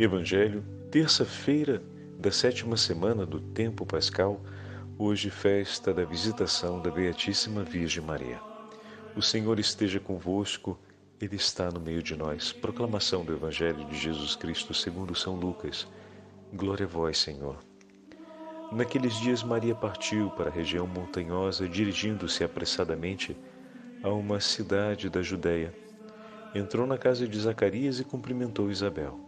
Evangelho, terça-feira da sétima semana do tempo pascal, hoje festa da visitação da Beatíssima Virgem Maria. O Senhor esteja convosco, Ele está no meio de nós. Proclamação do Evangelho de Jesus Cristo segundo São Lucas. Glória a vós, Senhor. Naqueles dias Maria partiu para a região montanhosa, dirigindo-se apressadamente a uma cidade da Judéia. Entrou na casa de Zacarias e cumprimentou Isabel.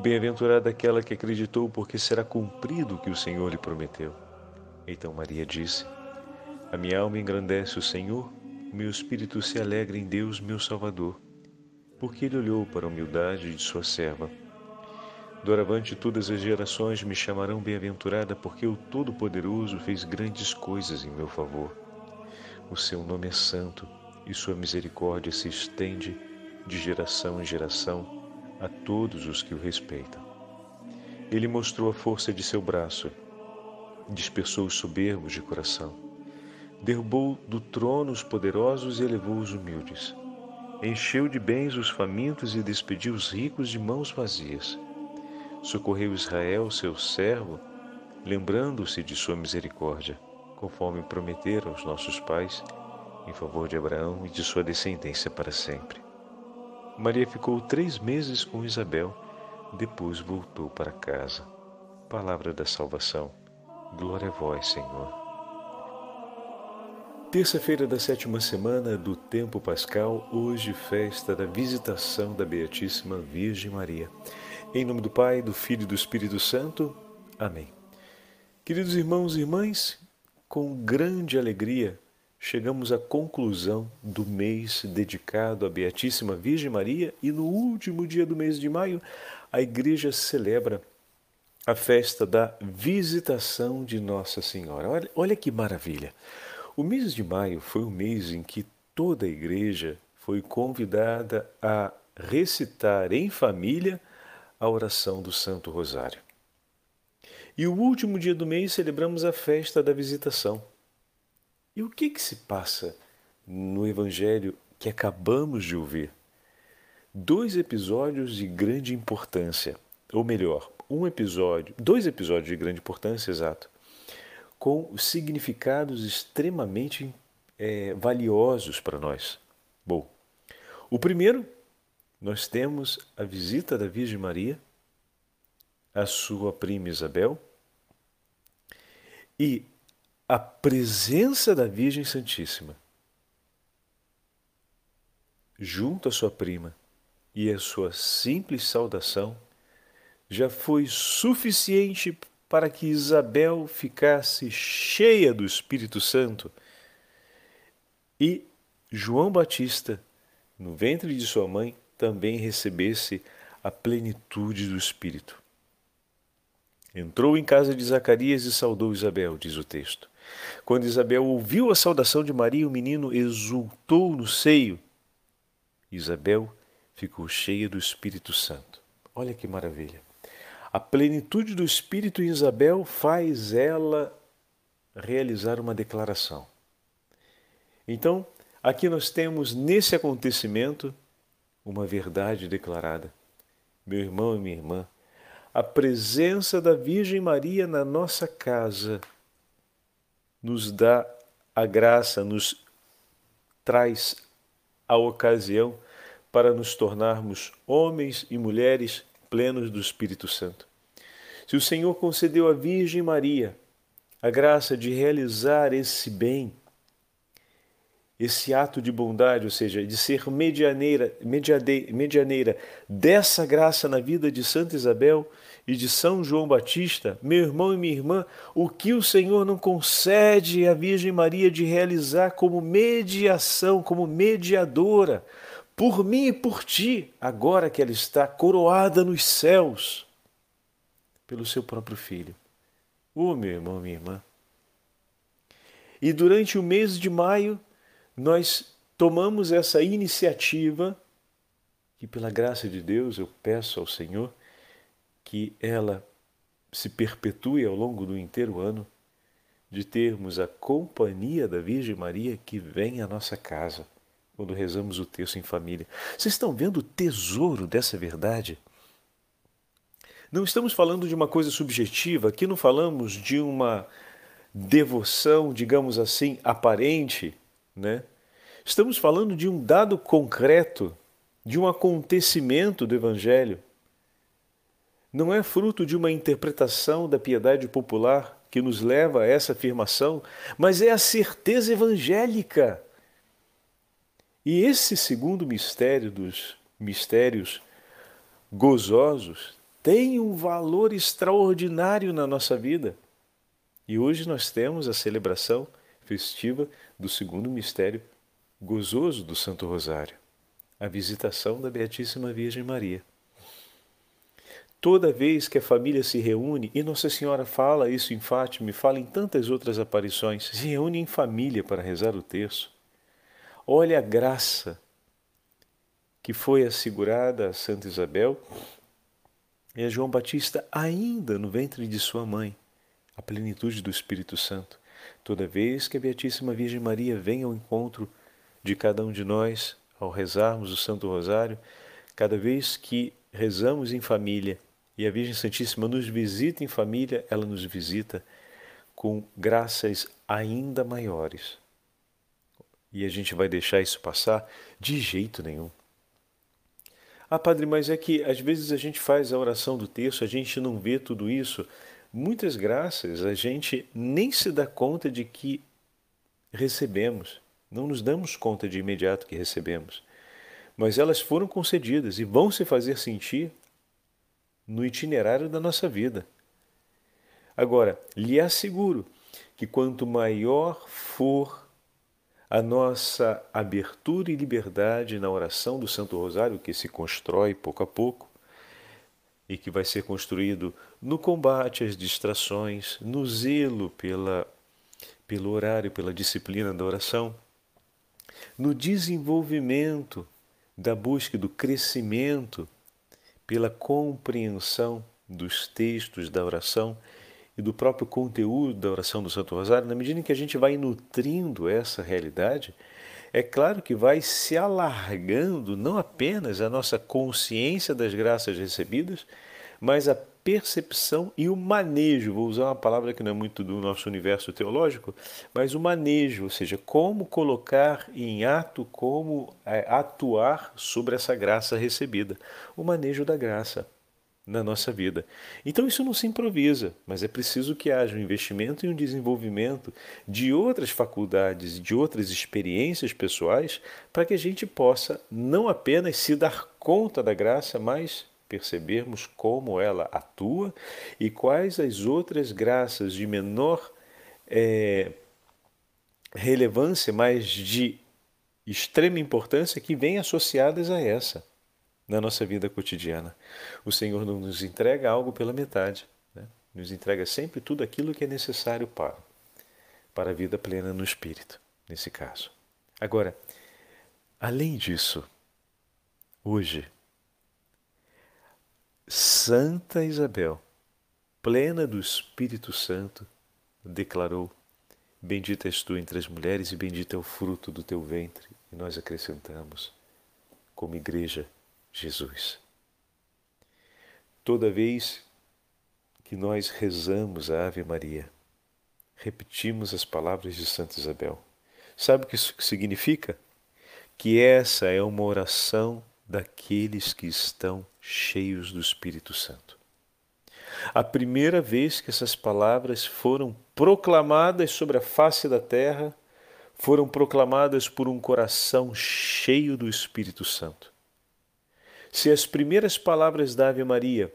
Bem-aventurada aquela que acreditou, porque será cumprido o que o Senhor lhe prometeu. Então Maria disse: A minha alma engrandece o Senhor, o meu espírito se alegra em Deus, meu Salvador, porque ele olhou para a humildade de sua serva. Doravante todas as gerações me chamarão bem-aventurada, porque o Todo-Poderoso fez grandes coisas em meu favor. O seu nome é santo e sua misericórdia se estende de geração em geração a todos os que o respeitam. Ele mostrou a força de seu braço, dispersou os soberbos de coração, derrubou do trono os poderosos e elevou os humildes, encheu de bens os famintos e despediu os ricos de mãos vazias. Socorreu Israel, seu servo, lembrando-se de sua misericórdia, conforme prometera aos nossos pais, em favor de Abraão e de sua descendência para sempre. Maria ficou três meses com Isabel, depois voltou para casa. Palavra da salvação. Glória a vós, Senhor. Terça-feira da sétima semana do tempo pascal, hoje festa da visitação da Beatíssima Virgem Maria. Em nome do Pai, do Filho e do Espírito Santo. Amém. Queridos irmãos e irmãs, com grande alegria chegamos à conclusão do mês dedicado à Beatíssima Virgem Maria e no último dia do mês de maio a igreja celebra a festa da visitação de Nossa Senhora. Olha, olha que maravilha! O mês de maio foi o mês em que toda a igreja foi convidada a recitar em família a oração do Santo Rosário. E o último dia do mês celebramos a festa da visitação. E o que, que se passa no Evangelho que acabamos de ouvir? Dois episódios de grande importância, ou melhor, um episódio, dois episódios de grande importância, exato, com significados extremamente é, valiosos para nós. Bom, o primeiro, nós temos a visita da Virgem Maria, a sua prima Isabel, e a presença da Virgem Santíssima junto à sua prima e a sua simples saudação já foi suficiente para que Isabel ficasse cheia do Espírito Santo e João Batista, no ventre de sua mãe, também recebesse a plenitude do Espírito. Entrou em casa de Zacarias e saudou Isabel, diz o texto. Quando Isabel ouviu a saudação de Maria, o menino exultou no seio. Isabel ficou cheia do Espírito Santo. Olha que maravilha. A plenitude do Espírito em Isabel faz ela realizar uma declaração. Então, aqui nós temos nesse acontecimento uma verdade declarada. Meu irmão e minha irmã, a presença da Virgem Maria na nossa casa nos dá a graça, nos traz a ocasião para nos tornarmos homens e mulheres plenos do Espírito Santo. Se o Senhor concedeu à Virgem Maria a graça de realizar esse bem, esse ato de bondade, ou seja, de ser medianeira, mediade, medianeira dessa graça na vida de Santa Isabel e de São João Batista, meu irmão e minha irmã, o que o Senhor não concede à Virgem Maria de realizar como mediação, como mediadora, por mim e por ti, agora que ela está coroada nos céus pelo seu próprio Filho, Ô oh, meu irmão, minha irmã. E durante o mês de maio, nós tomamos essa iniciativa, que pela graça de Deus eu peço ao Senhor que ela se perpetue ao longo do inteiro ano, de termos a companhia da Virgem Maria que vem à nossa casa quando rezamos o texto em família. Vocês estão vendo o tesouro dessa verdade? Não estamos falando de uma coisa subjetiva, aqui não falamos de uma devoção, digamos assim, aparente, né? Estamos falando de um dado concreto, de um acontecimento do Evangelho. Não é fruto de uma interpretação da piedade popular que nos leva a essa afirmação, mas é a certeza evangélica. E esse segundo mistério dos mistérios gozosos tem um valor extraordinário na nossa vida. E hoje nós temos a celebração festiva do segundo mistério gozoso do Santo Rosário, a visitação da Beatíssima Virgem Maria. Toda vez que a família se reúne, e Nossa Senhora fala isso em Fátima e fala em tantas outras aparições, se reúne em família para rezar o terço. Olha a graça que foi assegurada a Santa Isabel e a João Batista ainda no ventre de sua mãe, a plenitude do Espírito Santo. Toda vez que a Beatíssima Virgem Maria vem ao encontro de cada um de nós ao rezarmos o Santo Rosário, cada vez que rezamos em família e a Virgem Santíssima nos visita em família, ela nos visita com graças ainda maiores. E a gente vai deixar isso passar de jeito nenhum. Ah, padre, mas é que às vezes a gente faz a oração do texto, a gente não vê tudo isso. Muitas graças a gente nem se dá conta de que recebemos. Não nos damos conta de imediato que recebemos, mas elas foram concedidas e vão se fazer sentir no itinerário da nossa vida. Agora, lhe asseguro que quanto maior for a nossa abertura e liberdade na oração do Santo Rosário, que se constrói pouco a pouco e que vai ser construído no combate às distrações, no zelo pela, pelo horário, pela disciplina da oração, no desenvolvimento da busca do crescimento pela compreensão dos textos da oração e do próprio conteúdo da oração do Santo Rosário, na medida em que a gente vai nutrindo essa realidade, é claro que vai se alargando não apenas a nossa consciência das graças recebidas, mas a percepção e o manejo, vou usar uma palavra que não é muito do nosso universo teológico, mas o manejo, ou seja, como colocar em ato, como é, atuar sobre essa graça recebida, o manejo da graça na nossa vida. Então isso não se improvisa, mas é preciso que haja um investimento e um desenvolvimento de outras faculdades, de outras experiências pessoais, para que a gente possa não apenas se dar conta da graça, mas percebermos como ela atua e quais as outras graças de menor é, relevância, mas de extrema importância que vêm associadas a essa na nossa vida cotidiana. O Senhor não nos entrega algo pela metade, né? nos entrega sempre tudo aquilo que é necessário para, para a vida plena no Espírito, nesse caso. Agora, além disso, hoje, Santa Isabel, plena do Espírito Santo, declarou: Bendita és tu entre as mulheres e bendito é o fruto do teu ventre. E nós acrescentamos, como igreja, Jesus. Toda vez que nós rezamos a Ave Maria, repetimos as palavras de Santa Isabel. Sabe o que isso significa? Que essa é uma oração daqueles que estão cheios do Espírito Santo. A primeira vez que essas palavras foram proclamadas sobre a face da terra, foram proclamadas por um coração cheio do Espírito Santo. Se as primeiras palavras da Ave Maria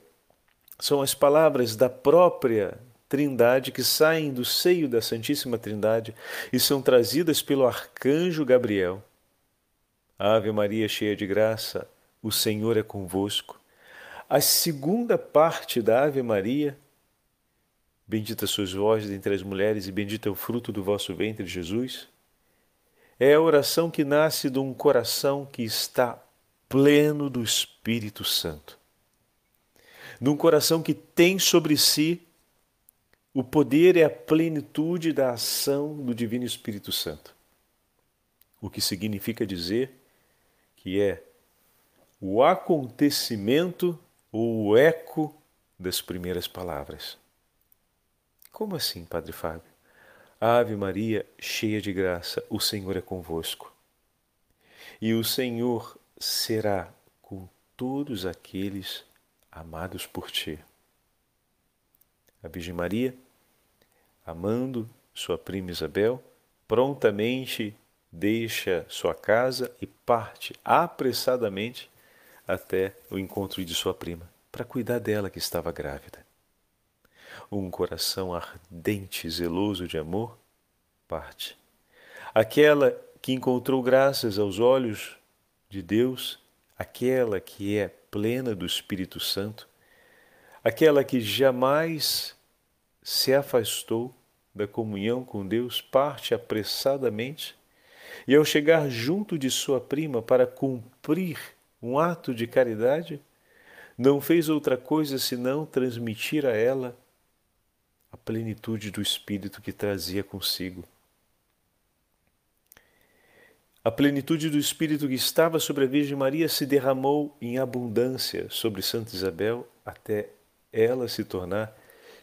são as palavras da própria Trindade que saem do seio da Santíssima Trindade e são trazidas pelo arcanjo Gabriel, Ave Maria, cheia de graça, o Senhor é convosco. A segunda parte da Ave Maria Bendita sois vós dentre as mulheres, e bendito é o fruto do vosso ventre, Jesus. É a oração que nasce de um coração que está pleno do Espírito Santo. De um coração que tem sobre si o poder e a plenitude da ação do Divino Espírito Santo. O que significa dizer que é o acontecimento ou o eco das primeiras palavras. Como assim, Padre Fábio? Ave Maria, cheia de graça, o Senhor é convosco. E o Senhor será com todos aqueles amados por ti. A Virgem Maria, amando sua prima Isabel, prontamente deixa sua casa e parte apressadamente até o encontro de sua prima, para cuidar dela que estava grávida um coração ardente zeloso de amor, parte. Aquela que encontrou graças aos olhos de Deus, aquela que é plena do Espírito Santo, aquela que jamais se afastou da comunhão com Deus, parte apressadamente e, ao chegar junto de sua prima para cumprir um ato de caridade, não fez outra coisa senão transmitir a ela a plenitude do Espírito que trazia consigo. A plenitude do Espírito que estava sobre a Virgem Maria se derramou em abundância sobre Santa Isabel até ela se tornar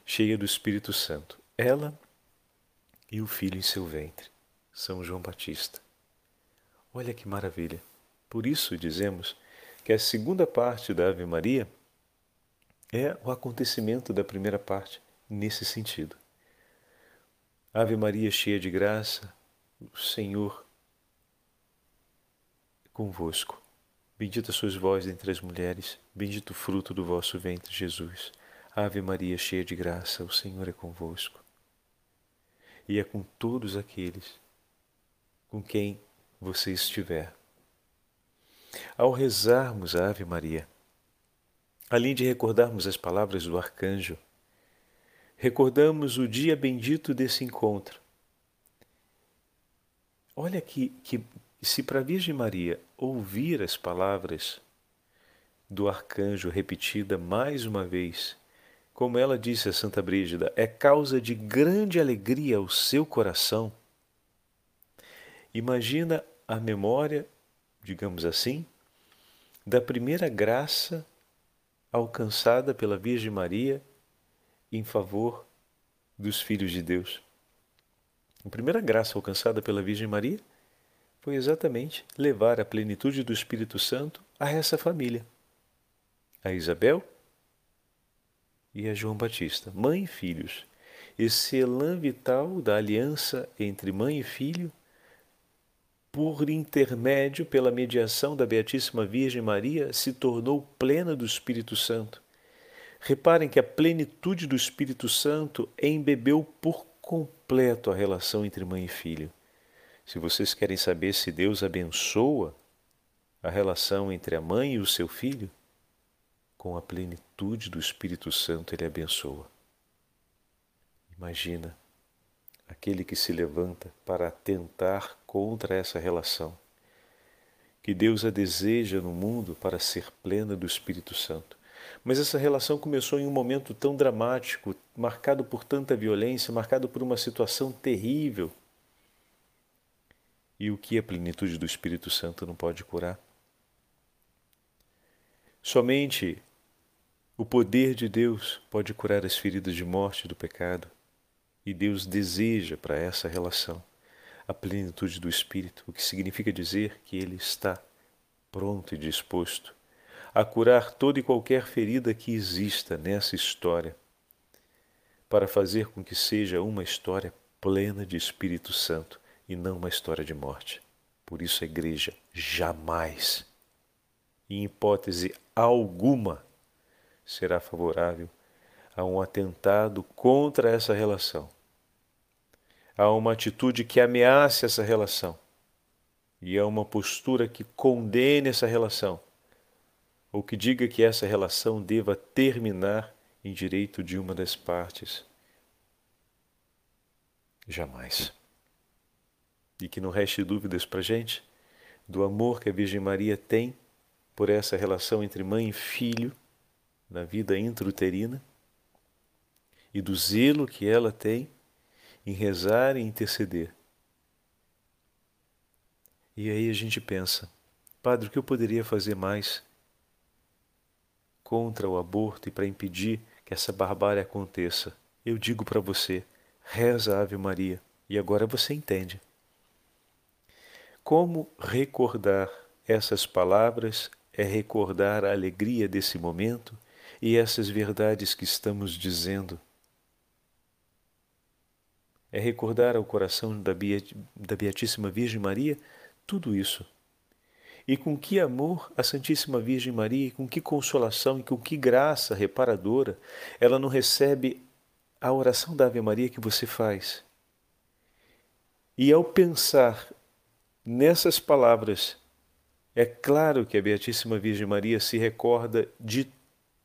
cheia do Espírito Santo. Ela e o filho em seu ventre, São João Batista. Olha que maravilha! Por isso dizemos que a segunda parte da Ave Maria é o acontecimento da primeira parte nesse sentido. Ave Maria, cheia de graça, o Senhor é convosco. Bendita sois vós entre as mulheres, bendito o fruto do vosso ventre, Jesus. Ave Maria, cheia de graça, o Senhor é convosco. E é com todos aqueles com quem você estiver. Ao rezarmos a Ave Maria, além de recordarmos as palavras do arcanjo recordamos o dia bendito desse encontro. Olha que, que se para a Virgem Maria ouvir as palavras do arcanjo repetida mais uma vez, como ela disse a Santa Brígida, é causa de grande alegria ao seu coração. Imagina a memória, digamos assim, da primeira graça alcançada pela Virgem Maria em favor dos filhos de Deus. A primeira graça alcançada pela Virgem Maria foi exatamente levar a plenitude do Espírito Santo a essa família, a Isabel e a João Batista, mãe e filhos. Esse elan vital da aliança entre mãe e filho, por intermédio, pela mediação da Beatíssima Virgem Maria, se tornou plena do Espírito Santo Reparem que a plenitude do Espírito Santo embebeu por completo a relação entre mãe e filho. Se vocês querem saber se Deus abençoa a relação entre a mãe e o seu filho, com a plenitude do Espírito Santo ele abençoa. Imagina aquele que se levanta para atentar contra essa relação, que Deus a deseja no mundo para ser plena do Espírito Santo. Mas essa relação começou em um momento tão dramático, marcado por tanta violência, marcado por uma situação terrível. E o que a plenitude do Espírito Santo não pode curar? Somente o poder de Deus pode curar as feridas de morte do pecado. E Deus deseja para essa relação a plenitude do Espírito, o que significa dizer que Ele está pronto e disposto a curar toda e qualquer ferida que exista nessa história, para fazer com que seja uma história plena de Espírito Santo e não uma história de morte. Por isso a igreja jamais, em hipótese alguma, será favorável a um atentado contra essa relação, a uma atitude que ameace essa relação. E a uma postura que condene essa relação. Ou que diga que essa relação deva terminar em direito de uma das partes, Jamais. E que não reste dúvidas para gente do amor que a Virgem Maria tem por essa relação entre mãe e filho na vida intrauterina e do zelo que ela tem em rezar e interceder. E aí a gente pensa, Padre, o que eu poderia fazer mais contra o aborto e para impedir que essa barbárie aconteça? Eu digo para você, reza Ave Maria, e agora você entende. Como recordar essas palavras é recordar a alegria desse momento e essas verdades que estamos dizendo. É recordar ao coração da, Beatíssima Virgem Maria tudo isso. E com que amor a Santíssima Virgem Maria, com que consolação e com que graça reparadora ela não recebe a oração da Ave Maria que você faz. E ao pensar nessas palavras, é claro que a Beatíssima Virgem Maria se recorda de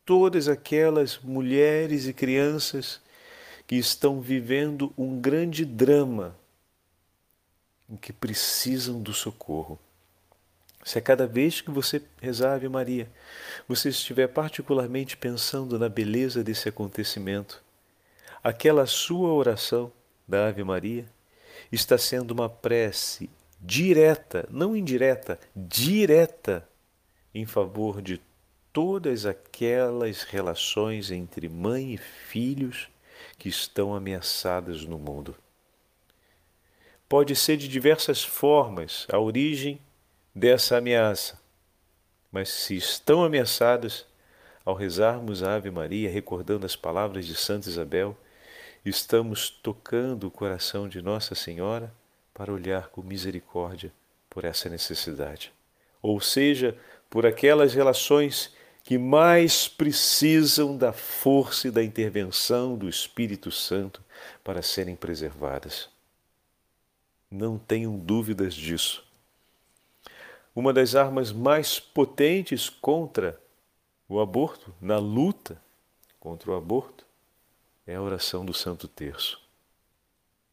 todas aquelas mulheres e crianças que estão vivendo um grande drama em que precisam do socorro. Se a cada vez que você rezar Ave Maria, você estiver particularmente pensando na beleza desse acontecimento, aquela sua oração da Ave Maria está sendo uma prece direta, não indireta, direta, em favor de todas aquelas relações entre mãe e filhos que estão ameaçadas no mundo. Pode ser de diversas formas a origem dessa ameaça, mas se estão ameaçadas, ao rezarmos a Ave Maria, recordando as palavras de Santa Isabel, estamos tocando o coração de Nossa Senhora para olhar com misericórdia por essa necessidade. Ou seja, por aquelas relações que mais precisam da força e da intervenção do Espírito Santo para serem preservadas. Não tenham dúvidas disso. Uma das armas mais potentes contra o aborto, na luta contra o aborto, é a oração do Santo Terço,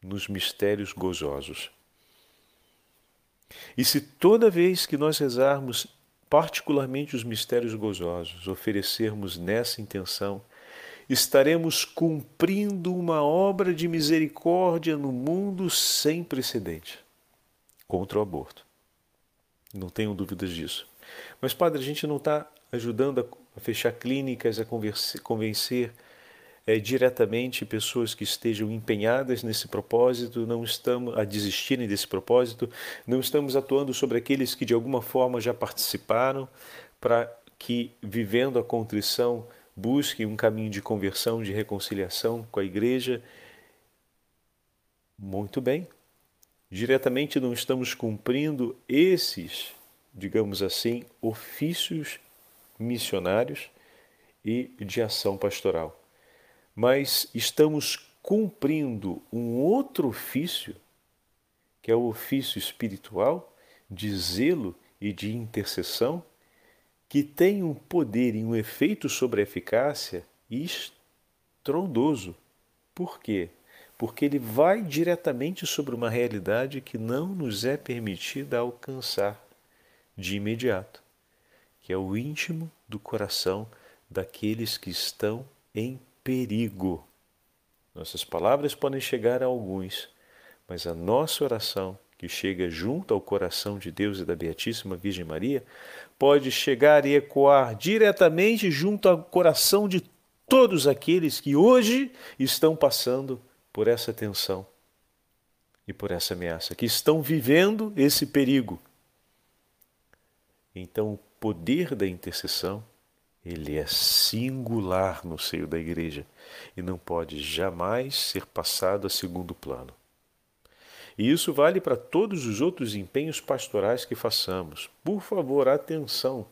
nos mistérios gozosos. E se toda vez que nós rezarmos, particularmente os mistérios gozosos, oferecermos nessa intenção, estaremos cumprindo uma obra de misericórdia no mundo sem precedente contra o aborto. Não tenho dúvidas disso. Mas, padre, a gente não está ajudando a fechar clínicas, a convencer é, diretamente pessoas que estejam empenhadas nesse propósito, não estamos a desistirem desse propósito, não estamos atuando sobre aqueles que de alguma forma já participaram, para que, vivendo a contrição, busquem um caminho de conversão, de reconciliação com a igreja. Muito bem. Diretamente não estamos cumprindo esses, digamos assim, ofícios missionários e de ação pastoral mas estamos cumprindo um outro ofício, que é o ofício espiritual de zelo e de intercessão, que tem um poder e um efeito sobre a eficácia estrondoso. Por quê? Porque ele vai diretamente sobre uma realidade que não nos é permitida alcançar de imediato, que é o íntimo do coração daqueles que estão em perigo. Nossas palavras podem chegar a alguns, mas a nossa oração, que chega junto ao coração de Deus e da Beatíssima Virgem Maria, pode chegar e ecoar diretamente junto ao coração de todos aqueles que hoje estão passando por essa tensão e por essa ameaça, que estão vivendo esse perigo. Então, o poder da intercessão ele é singular no seio da igreja e não pode jamais ser passado a segundo plano. E isso vale para todos os outros empenhos pastorais que façamos. Por favor, atenção.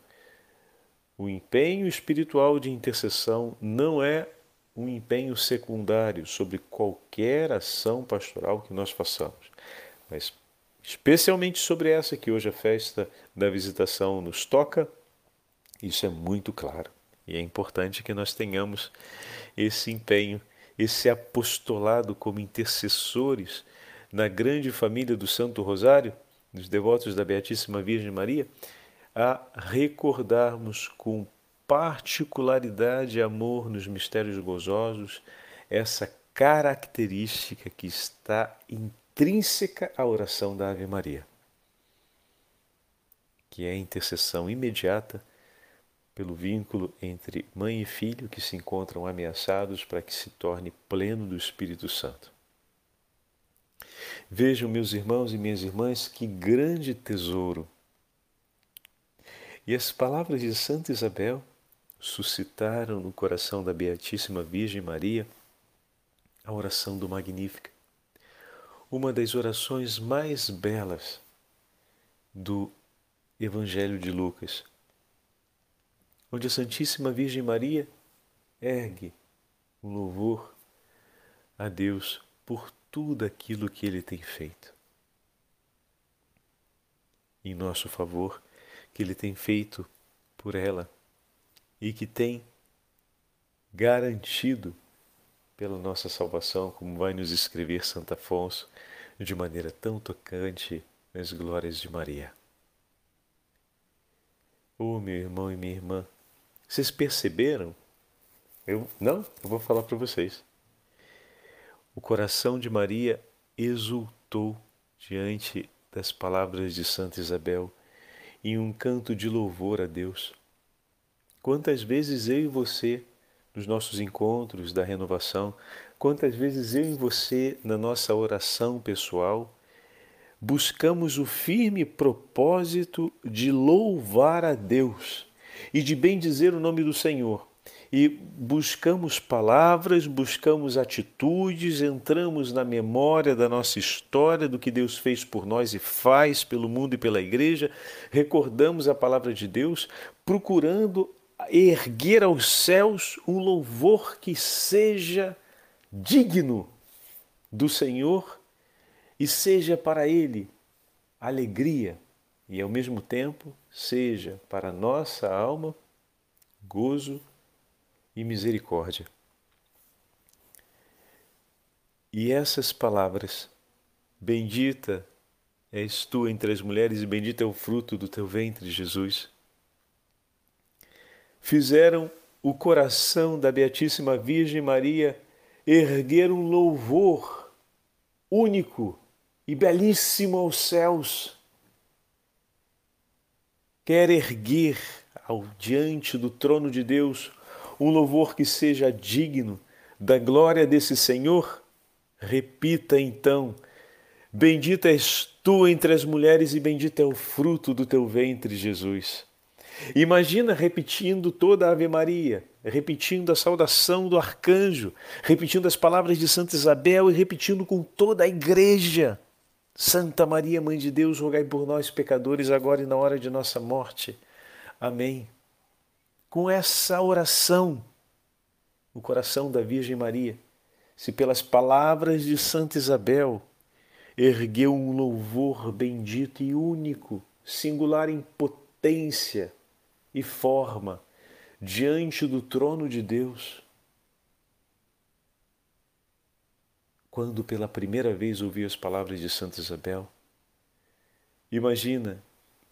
O empenho espiritual de intercessão não é um empenho secundário sobre qualquer ação pastoral que nós façamos, mas especialmente sobre essa que hoje a festa da visitação nos toca isso é muito claro. E é importante que nós tenhamos esse empenho esse apostolado como intercessores na grande família do Santo Rosário, dos devotos da Beatíssima Virgem Maria, a recordarmos com particularidade e amor nos mistérios gozosos essa característica que está intrínseca à oração da Ave Maria, que é a intercessão imediata pelo vínculo entre mãe e filho que se encontram ameaçados para que se torne pleno do Espírito Santo. Vejam, meus irmãos e minhas irmãs, que grande tesouro. E as palavras de Santa Isabel suscitaram no coração da Beatíssima Virgem Maria a oração do Magnífica, uma das orações mais belas do Evangelho de Lucas onde a Santíssima Virgem Maria ergue um louvor a Deus por tudo aquilo que Ele tem feito. Em nosso favor, que Ele tem feito por ela e que tem garantido pela nossa salvação, como vai nos escrever Santo Afonso de maneira tão tocante nas glórias de Maria. Oh, meu irmão e minha irmã, vocês perceberam? Eu não, eu vou falar para vocês. O coração de Maria exultou diante das palavras de Santa Isabel em um canto de louvor a Deus. Quantas vezes eu e você, nos nossos encontros da renovação, quantas vezes eu e você, na nossa oração pessoal, buscamos o firme propósito de louvar a Deus e de bem dizer o nome do Senhor. E buscamos palavras, buscamos atitudes, entramos na memória da nossa história, do que Deus fez por nós e faz pelo mundo e pela igreja, recordamos a palavra de Deus, procurando erguer aos céus um louvor que seja digno do Senhor e seja para Ele alegria e ao mesmo tempo seja para nossa alma gozo e misericórdia. E essas palavras, bendita és tu entre as mulheres e bendito é o fruto do teu ventre, Jesus, fizeram o coração da Beatíssima Virgem Maria erguer um louvor único e belíssimo aos céus quer erguer ao diante do trono de Deus um louvor que seja digno da glória desse Senhor, repita então: Bendita és tu entre as mulheres e bendito é o fruto do teu ventre, Jesus. Imagina repetindo toda a Ave Maria, repetindo a saudação do arcanjo, repetindo as palavras de Santa Isabel e repetindo com toda a igreja. Santa Maria, Mãe de Deus, rogai por nós, pecadores, agora e na hora de nossa morte. Amém. Com essa oração, o coração da Virgem Maria, se pelas palavras de Santa Isabel ergueu um louvor bendito e único, singular em potência e forma, diante do trono de Deus, quando pela primeira vez ouviu as palavras de Santa Isabel. Imagina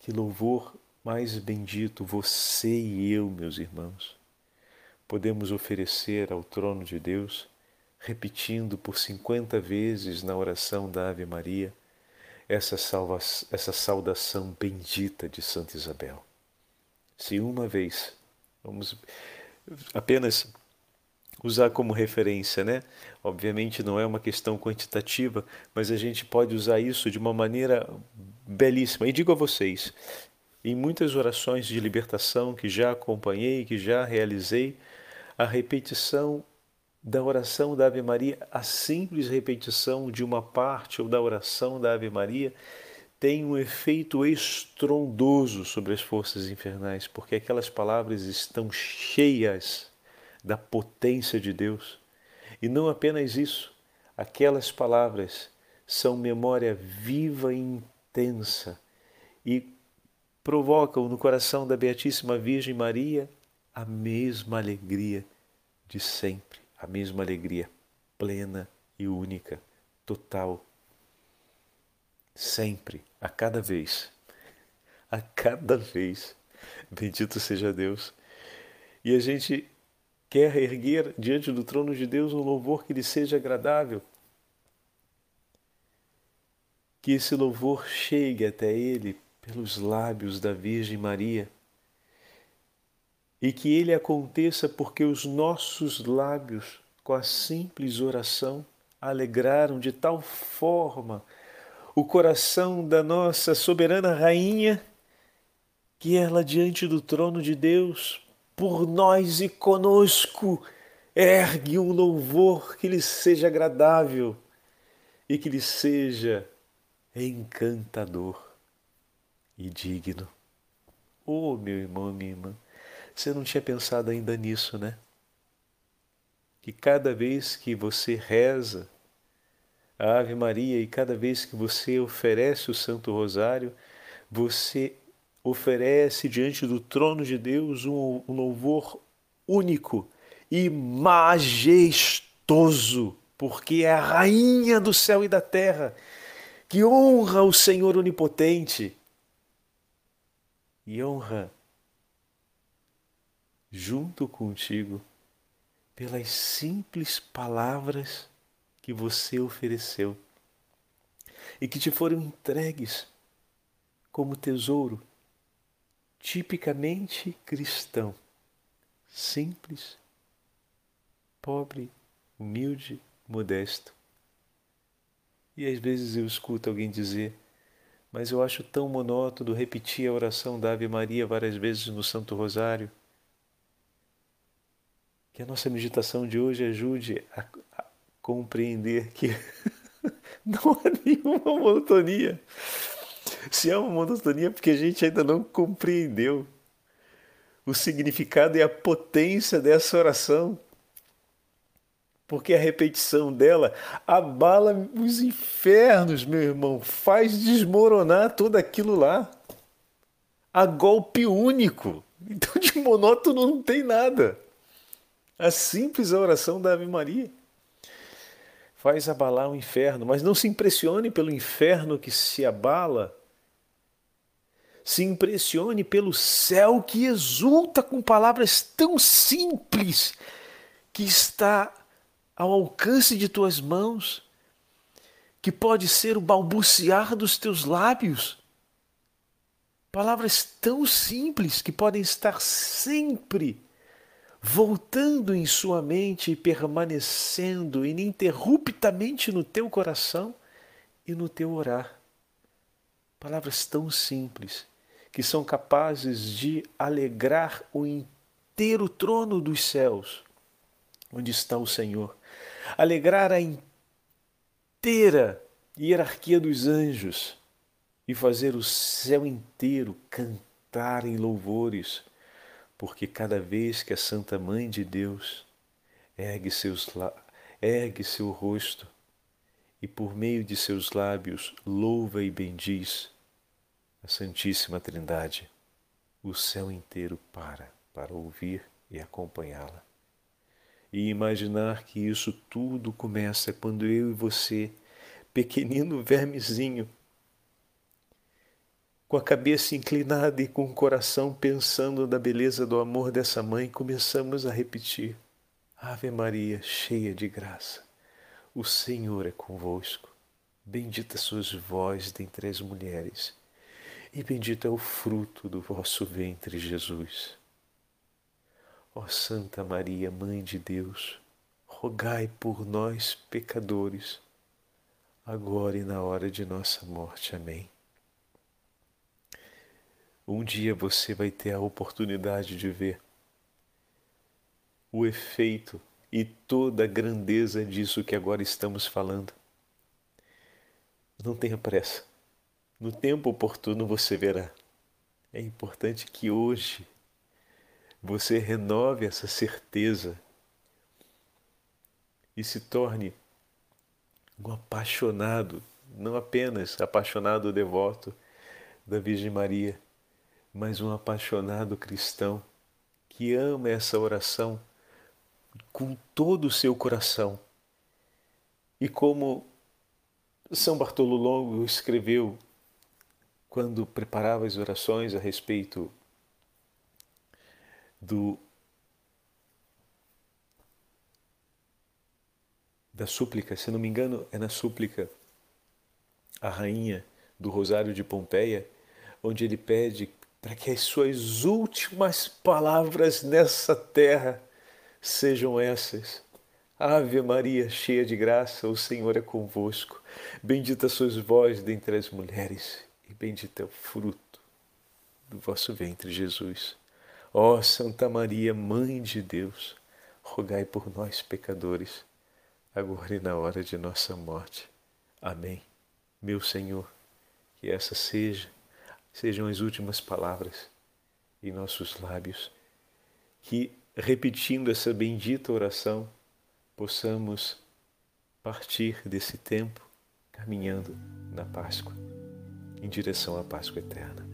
que louvor mais bendito você e eu, meus irmãos, podemos oferecer ao trono de Deus, repetindo por cinquenta vezes na oração da Ave Maria essa, salva, essa saudação bendita de Santa Isabel. Se uma vez, vamos apenas usar como referência, né? Obviamente não é uma questão quantitativa, mas a gente pode usar isso de uma maneira belíssima. E digo a vocês, em muitas orações de libertação que já acompanhei, que já realizei, a repetição da oração da Ave Maria, a simples repetição de uma parte ou da oração da Ave Maria, tem um efeito estrondoso sobre as forças infernais, porque aquelas palavras estão cheias da potência de Deus. E não apenas isso, aquelas palavras são memória viva e intensa e provocam no coração da Beatíssima Virgem Maria a mesma alegria de sempre, a mesma alegria plena e única, total. Sempre, a cada vez. A cada vez. Bendito seja Deus. E a gente quer erguer diante do trono de Deus um louvor que lhe seja agradável. Que esse louvor chegue até Ele pelos lábios da Virgem Maria e que ele aconteça porque os nossos lábios, com a simples oração, alegraram de tal forma o coração da nossa soberana rainha que ela, diante do trono de Deus, por nós e conosco, ergue um louvor que lhe seja agradável e que lhe seja encantador e digno. Oh, meu irmão, minha irmã, você não tinha pensado ainda nisso, né? Que cada vez que você reza a Ave Maria e cada vez que você oferece o Santo Rosário, você oferece diante do trono de Deus um, louvor único e majestoso, porque é a rainha do céu e da terra que honra o Senhor onipotente e honra junto contigo pelas simples palavras que você ofereceu e que te foram entregues como tesouro tipicamente cristão, simples, pobre, humilde, modesto. E às vezes eu escuto alguém dizer: Mas eu acho tão monótono repetir a oração da Ave Maria várias vezes no Santo Rosário. Que a nossa meditação de hoje ajude a, a compreender que não há nenhuma monotonia. Se há uma monotonia, é porque a gente ainda não compreendeu o significado e a potência dessa oração. Porque a repetição dela abala os infernos, meu irmão, faz desmoronar tudo aquilo lá. A golpe único. Então, de monótono não tem nada. A simples oração da Ave Maria faz abalar o inferno, mas não se impressione pelo inferno que se abala. Se impressione pelo céu que exulta com palavras tão simples que está ao alcance de tuas mãos, que pode ser o balbuciar dos teus lábios. Palavras tão simples que podem estar sempre voltando em sua mente e permanecendo ininterruptamente no teu coração e no teu orar. Palavras tão simples que são capazes de alegrar o inteiro trono dos céus, onde está o Senhor, alegrar a inteira hierarquia dos anjos e fazer o céu inteiro cantar em louvores porque cada vez que a Santa Mãe de Deus ergue, seus, ergue seu rosto e por meio de seus lábios louva e bendiz a Santíssima Trindade, o céu inteiro para para ouvir e acompanhá-la. E imaginar que isso tudo começa quando eu e você, pequenino vermezinho, com a cabeça inclinada e com o coração pensando na beleza do amor dessa mãe, começamos a repetir: Ave Maria, cheia de graça, o Senhor é convosco. Bendita sois vós dentre as mulheres, e bendito é o fruto do vosso ventre, Jesus. Ó Santa Maria, Mãe de Deus, rogai por nós, pecadores, agora e na hora de nossa morte. Amém. Um dia você vai ter a oportunidade de ver o efeito e toda a grandeza disso que agora estamos falando. Não tenha pressa. No tempo oportuno você verá. É importante que hoje você renove essa certeza e se torne um apaixonado, não apenas apaixonado devoto da Virgem Maria, mas um apaixonado cristão que ama essa oração com todo o seu coração E como São Bartolo Longo escreveu quando preparava as orações a respeito do da súplica, se não me engano, é na súplica a rainha do Rosário de Pompeia, onde ele pede para que as suas últimas palavras nessa terra sejam essas. Ave Maria, cheia de graça, o Senhor é convosco. Bendita sois vós dentre as mulheres, e bendito é o fruto do vosso ventre, Jesus. Ó Santa Maria, Mãe de Deus, rogai por nós, pecadores, agora e na hora de nossa morte. Amém. Meu Senhor, que essa seja, sejam as últimas palavras em nossos lábios, que repetindo essa bendita oração, possamos partir desse tempo caminhando na Páscoa, em direção à Páscoa eterna.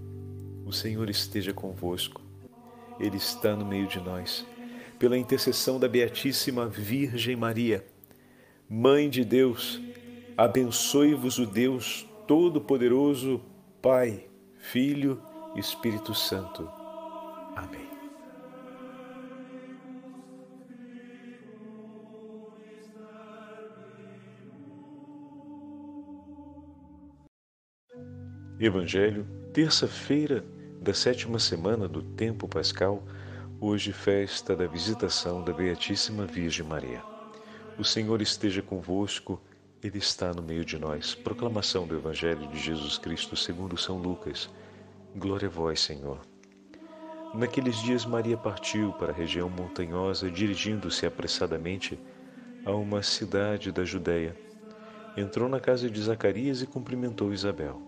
O Senhor esteja convosco, Ele está no meio de nós. Pela intercessão da Beatíssima Virgem Maria, Mãe de Deus, abençoe-vos o Deus Todo-Poderoso, Pai, Filho Espírito Santo. Amém. Evangelho, terça-feira da sétima semana do tempo pascal, hoje festa da visitação da Beatíssima Virgem Maria. O Senhor esteja convosco, Ele está no meio de nós. Proclamação do Evangelho de Jesus Cristo segundo São Lucas. Glória a vós, Senhor. Naqueles dias Maria partiu para a região montanhosa, dirigindo-se apressadamente a uma cidade da Judéia. Entrou na casa de Zacarias e cumprimentou Isabel.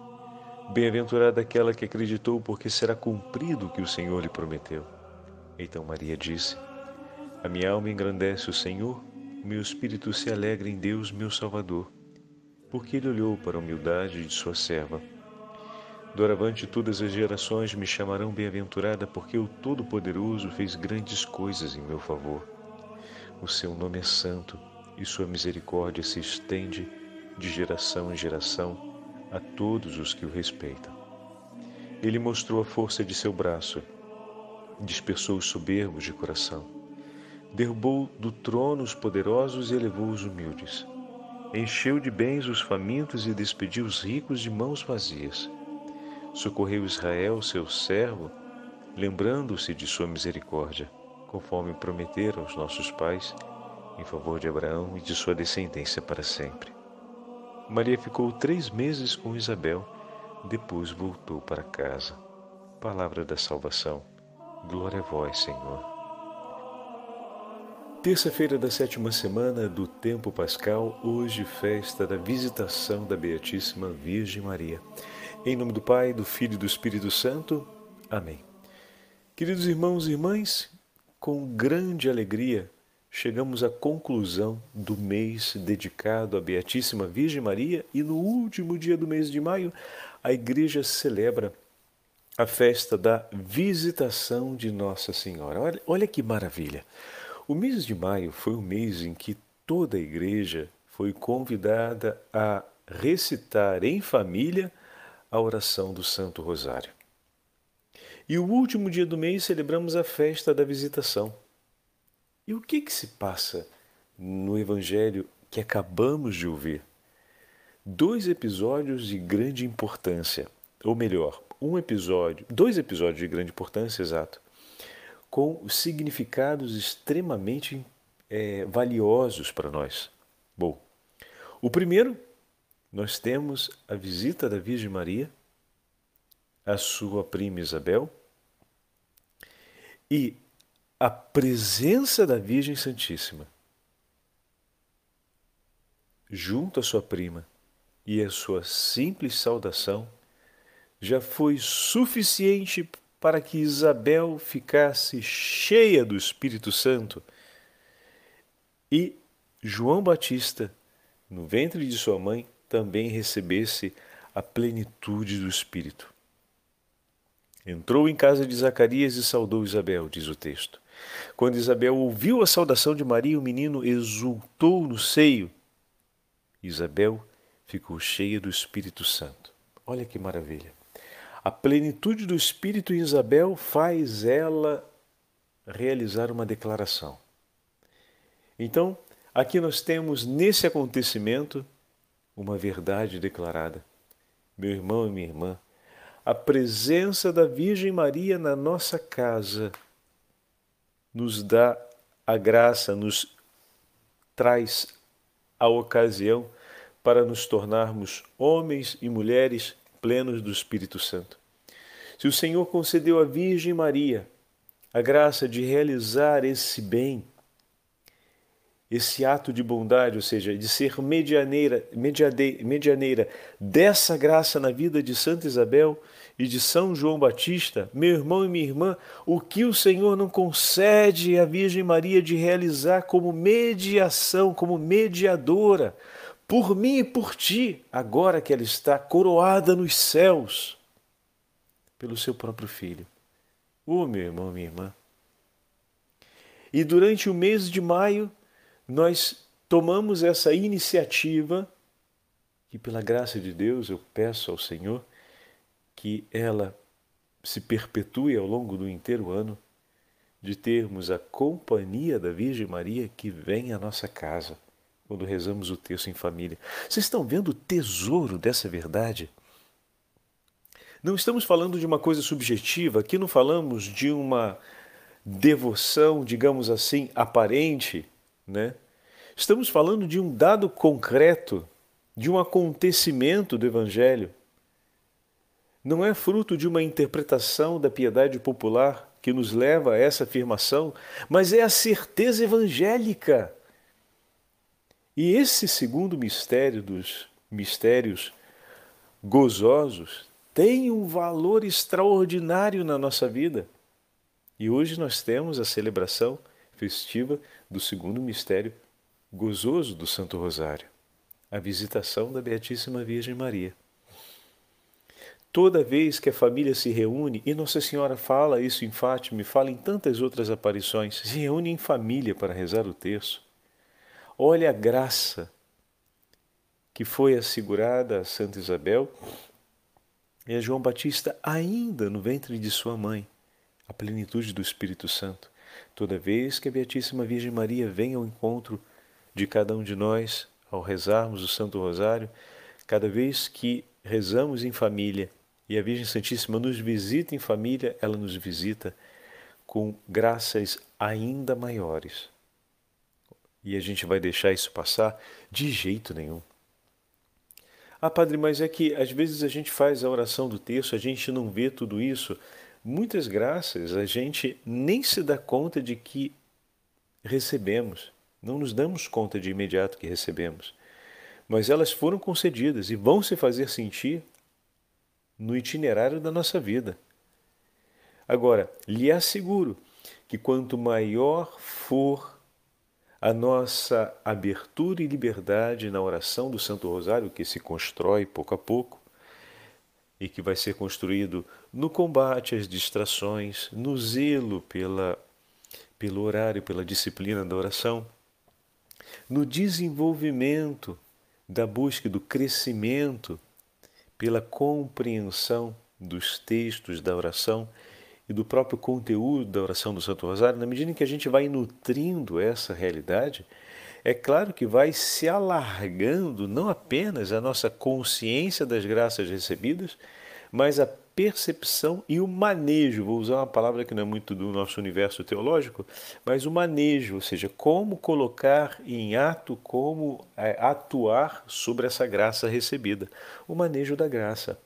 Bem-aventurada aquela que acreditou, porque será cumprido o que o Senhor lhe prometeu. Então Maria disse: A minha alma engrandece o Senhor, meu espírito se alegra em Deus, meu Salvador, porque ele olhou para a humildade de sua serva. Doravante todas as gerações me chamarão bem-aventurada, porque o Todo-Poderoso fez grandes coisas em meu favor. O seu nome é santo e sua misericórdia se estende de geração em geração a todos os que o respeitam. Ele mostrou a força de seu braço, dispersou os soberbos de coração, derrubou do trono os poderosos e elevou os humildes, encheu de bens os famintos e despediu os ricos de mãos vazias. Socorreu Israel, seu servo, lembrando-se de sua misericórdia, conforme prometera aos nossos pais, em favor de Abraão e de sua descendência para sempre. Maria ficou três meses com Isabel, depois voltou para casa. Palavra da salvação. Glória a vós, Senhor. Terça-feira da sétima semana do tempo pascal, hoje festa da visitação da Beatíssima Virgem Maria. Em nome do Pai, do Filho e do Espírito Santo. Amém. Queridos irmãos e irmãs, com grande alegria chegamos à conclusão do mês dedicado à Beatíssima Virgem Maria e no último dia do mês de maio a igreja celebra a festa da visitação de Nossa Senhora. Olha, olha que maravilha! O mês de maio foi o mês em que toda a igreja foi convidada a recitar em família a oração do Santo Rosário. E o último dia do mês celebramos a festa da visitação. E o que, que se passa no Evangelho que acabamos de ouvir? Dois episódios de grande importância, ou melhor, um episódio, dois episódios de grande importância, exato, com significados extremamente é, valiosos para nós. Bom, o primeiro, nós temos a visita da Virgem Maria à sua prima Isabel e a presença da Virgem Santíssima junto à sua prima e a sua simples saudação já foi suficiente para que Isabel ficasse cheia do Espírito Santo e João Batista, no ventre de sua mãe, também recebesse a plenitude do Espírito. Entrou em casa de Zacarias e saudou Isabel, diz o texto. Quando Isabel ouviu a saudação de Maria, o menino exultou no seio. Isabel ficou cheia do Espírito Santo. Olha que maravilha. A plenitude do Espírito em Isabel faz ela realizar uma declaração. Então, aqui nós temos nesse acontecimento uma verdade declarada. Meu irmão e minha irmã, a presença da Virgem Maria na nossa casa nos dá a graça, nos traz a ocasião para nos tornarmos homens e mulheres plenos do Espírito Santo. Se o Senhor concedeu à Virgem Maria a graça de realizar esse bem, esse ato de bondade, ou seja, de ser medianeira, mediade, medianeira dessa graça na vida de Santa Isabel e de São João Batista, meu irmão e minha irmã, o que o Senhor não concede à Virgem Maria de realizar como mediação, como mediadora, por mim e por ti, agora que ela está coroada nos céus pelo seu próprio filho. Ô oh, meu irmão, minha irmã. E durante o mês de maio, nós tomamos essa iniciativa, e pela graça de Deus eu peço ao Senhor que ela se perpetue ao longo do inteiro ano, de termos a companhia da Virgem Maria que vem à nossa casa quando rezamos o texto em família. Vocês estão vendo o tesouro dessa verdade? Não estamos falando de uma coisa subjetiva, aqui não falamos de uma devoção, digamos assim, aparente, né? Estamos falando de um dado concreto, de um acontecimento do Evangelho. Não é fruto de uma interpretação da piedade popular que nos leva a essa afirmação, mas é a certeza evangélica. E esse segundo mistério dos mistérios gozosos tem um valor extraordinário na nossa vida. E hoje nós temos a celebração festiva do segundo mistério gozoso do Santo Rosário, a visitação da Beatíssima Virgem Maria. Toda vez que a família se reúne, e Nossa Senhora fala isso em Fátima e fala em tantas outras aparições, se reúne em família para rezar o terço. Olha a graça que foi assegurada a Santa Isabel e a João Batista ainda no ventre de sua mãe, a plenitude do Espírito Santo. Toda vez que a Beatíssima Virgem Maria vem ao encontro de cada um de nós ao rezarmos o Santo Rosário, cada vez que rezamos em família e a Virgem Santíssima nos visita em família, ela nos visita com graças ainda maiores. E a gente vai deixar isso passar de jeito nenhum. Ah, padre, mas é que às vezes a gente faz a oração do texto, a gente não vê tudo isso. Muitas graças a gente nem se dá conta de que recebemos. Não nos damos conta de imediato que recebemos. Mas elas foram concedidas e vão se fazer sentir no itinerário da nossa vida. Agora, lhe asseguro que quanto maior for a nossa abertura e liberdade na oração do Santo Rosário, que se constrói pouco a pouco e que vai ser construído no combate às distrações, no zelo pela, pelo horário, pela disciplina da oração, no desenvolvimento da busca do crescimento pela compreensão dos textos da oração e do próprio conteúdo da oração do Santo Rosário, na medida em que a gente vai nutrindo essa realidade, é claro que vai se alargando não apenas a nossa consciência das graças recebidas, mas a percepção e o manejo, vou usar uma palavra que não é muito do nosso universo teológico, mas o manejo, ou seja, como colocar em ato, como é, atuar sobre essa graça recebida, o manejo da graça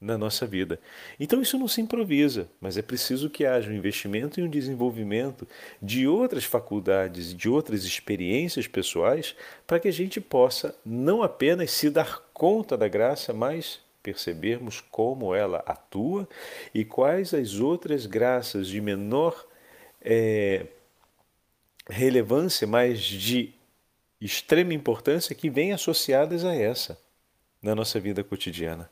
na nossa vida. Então isso não se improvisa, mas é preciso que haja um investimento e um desenvolvimento de outras faculdades, de outras experiências pessoais, para que a gente possa não apenas se dar conta da graça, mas percebermos como ela atua e quais as outras graças de menor é, relevância, mas de extrema importância que vêm associadas a essa na nossa vida cotidiana.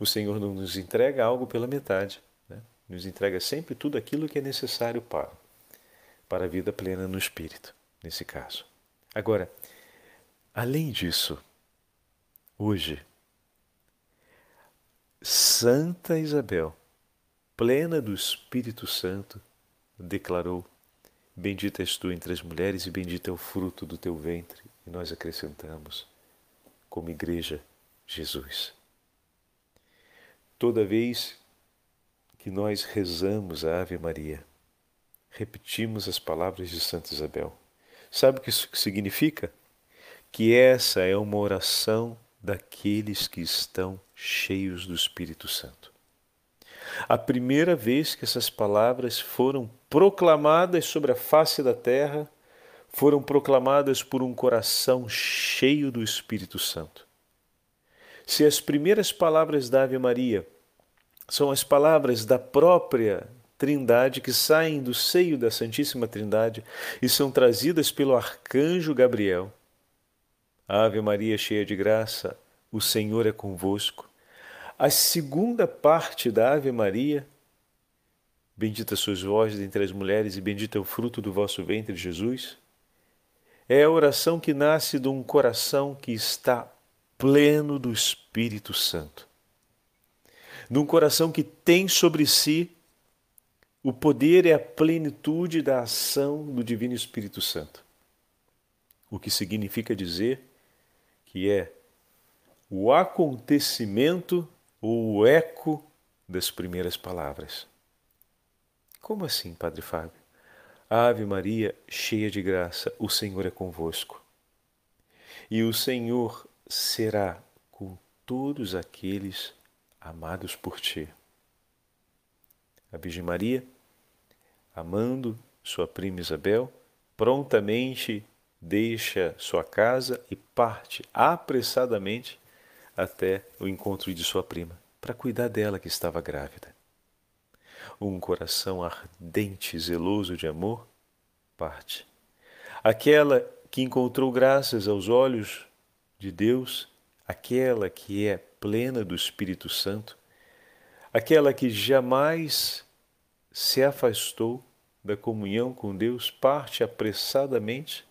O Senhor não nos entrega algo pela metade, né? nos entrega sempre tudo aquilo que é necessário para, para a vida plena no Espírito, nesse caso. Agora, além disso, hoje, Santa Isabel, plena do Espírito Santo, declarou: Bendita és tu entre as mulheres e bendito é o fruto do teu ventre. E nós acrescentamos, como igreja, Jesus. Toda vez que nós rezamos a Ave Maria, repetimos as palavras de Santa Isabel. Sabe o que isso significa? Que essa é uma oração daqueles que estão cheios do Espírito Santo. A primeira vez que essas palavras foram proclamadas sobre a face da terra, foram proclamadas por um coração cheio do Espírito Santo. Se as primeiras palavras da Ave Maria são as palavras da própria Trindade que saem do seio da Santíssima Trindade e são trazidas pelo arcanjo Gabriel, Ave Maria, cheia de graça, o Senhor é convosco. A segunda parte da Ave Maria, bendita sois vós dentre as mulheres e bendito é o fruto do vosso ventre, Jesus, é a oração que nasce de um coração que está pleno do Espírito Santo. De um coração que tem sobre si o poder e a plenitude da ação do Divino Espírito Santo. O que significa dizer que é o acontecimento ou o eco das primeiras palavras. Como assim, Padre Fábio? Ave Maria, cheia de graça, o Senhor é convosco. E o Senhor será com todos aqueles amados por ti. A Virgem Maria, amando sua prima Isabel, prontamente deixa sua casa e parte apressadamente até o encontro de sua prima, para cuidar dela que estava grávida. Um coração ardente e zeloso de amor parte. Aquela que encontrou graças aos olhos de Deus, aquela que é plena do Espírito Santo, aquela que jamais se afastou da comunhão com Deus, parte apressadamente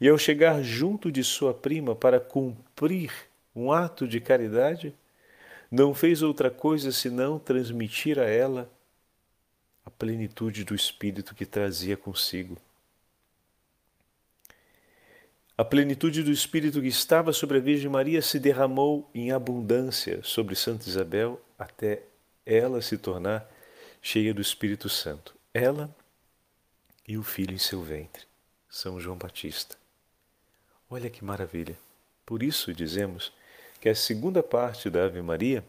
e ao chegar junto de sua prima para cumprir um ato de caridade, não fez outra coisa senão transmitir a ela a plenitude do Espírito que trazia consigo. A plenitude do Espírito que estava sobre a Virgem Maria se derramou em abundância sobre Santa Isabel até ela se tornar cheia do Espírito Santo. Ela e o filho em seu ventre, São João Batista. Olha que maravilha! Por isso dizemos que a segunda parte da Ave Maria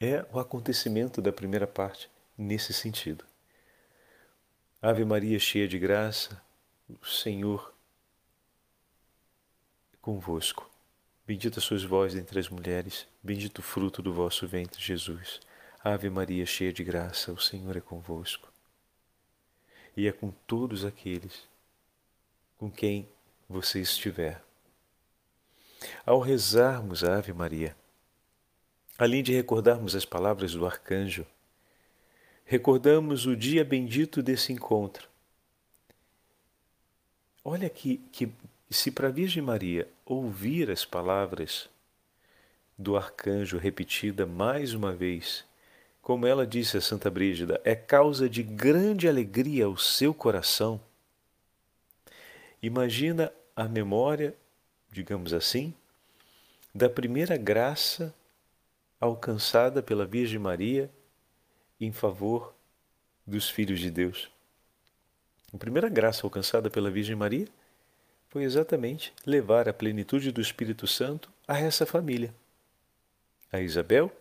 é o acontecimento da primeira parte, nesse sentido. Ave Maria, cheia de graça, o Senhor é convosco. Bendita sois vós entre as mulheres, bendito o fruto do vosso ventre, Jesus. Ave Maria, cheia de graça, o Senhor é convosco. E é com todos aqueles com quem você estiver. Ao rezarmos a Ave Maria, além de recordarmos as palavras do arcanjo, recordamos o dia bendito desse encontro. Olha que, que se para a Virgem Maria ouvir as palavras do arcanjo repetida mais uma vez, como ela disse a Santa Brígida, é causa de grande alegria ao seu coração. Imagina a memória, digamos assim, da primeira graça alcançada pela Virgem Maria em favor dos filhos de Deus. A primeira graça alcançada pela Virgem Maria foi exatamente levar a plenitude do Espírito Santo a essa família, a Isabel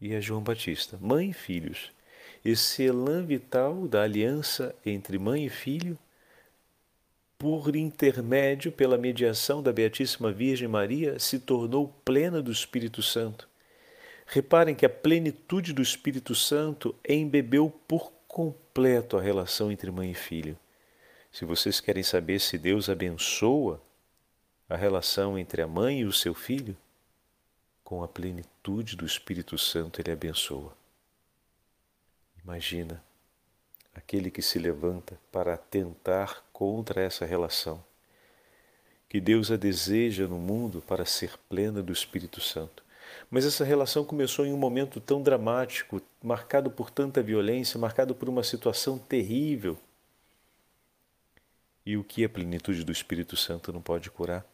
e a João Batista, mãe e filhos. Esse elan vital da aliança entre mãe e filho por intermédio, pela mediação da Beatíssima Virgem Maria, se tornou plena do Espírito Santo. Reparem que a plenitude do Espírito Santo embebeu por completo a relação entre mãe e filho. Se vocês querem saber se Deus abençoa a relação entre a mãe e o seu filho, com a plenitude do Espírito Santo ele abençoa. Imagina aquele que se levanta para atentar contra essa relação, que Deus a deseja no mundo para ser plena do Espírito Santo. Mas essa relação começou em um momento tão dramático, marcado por tanta violência, marcado por uma situação terrível. E o que a plenitude do Espírito Santo não pode curar?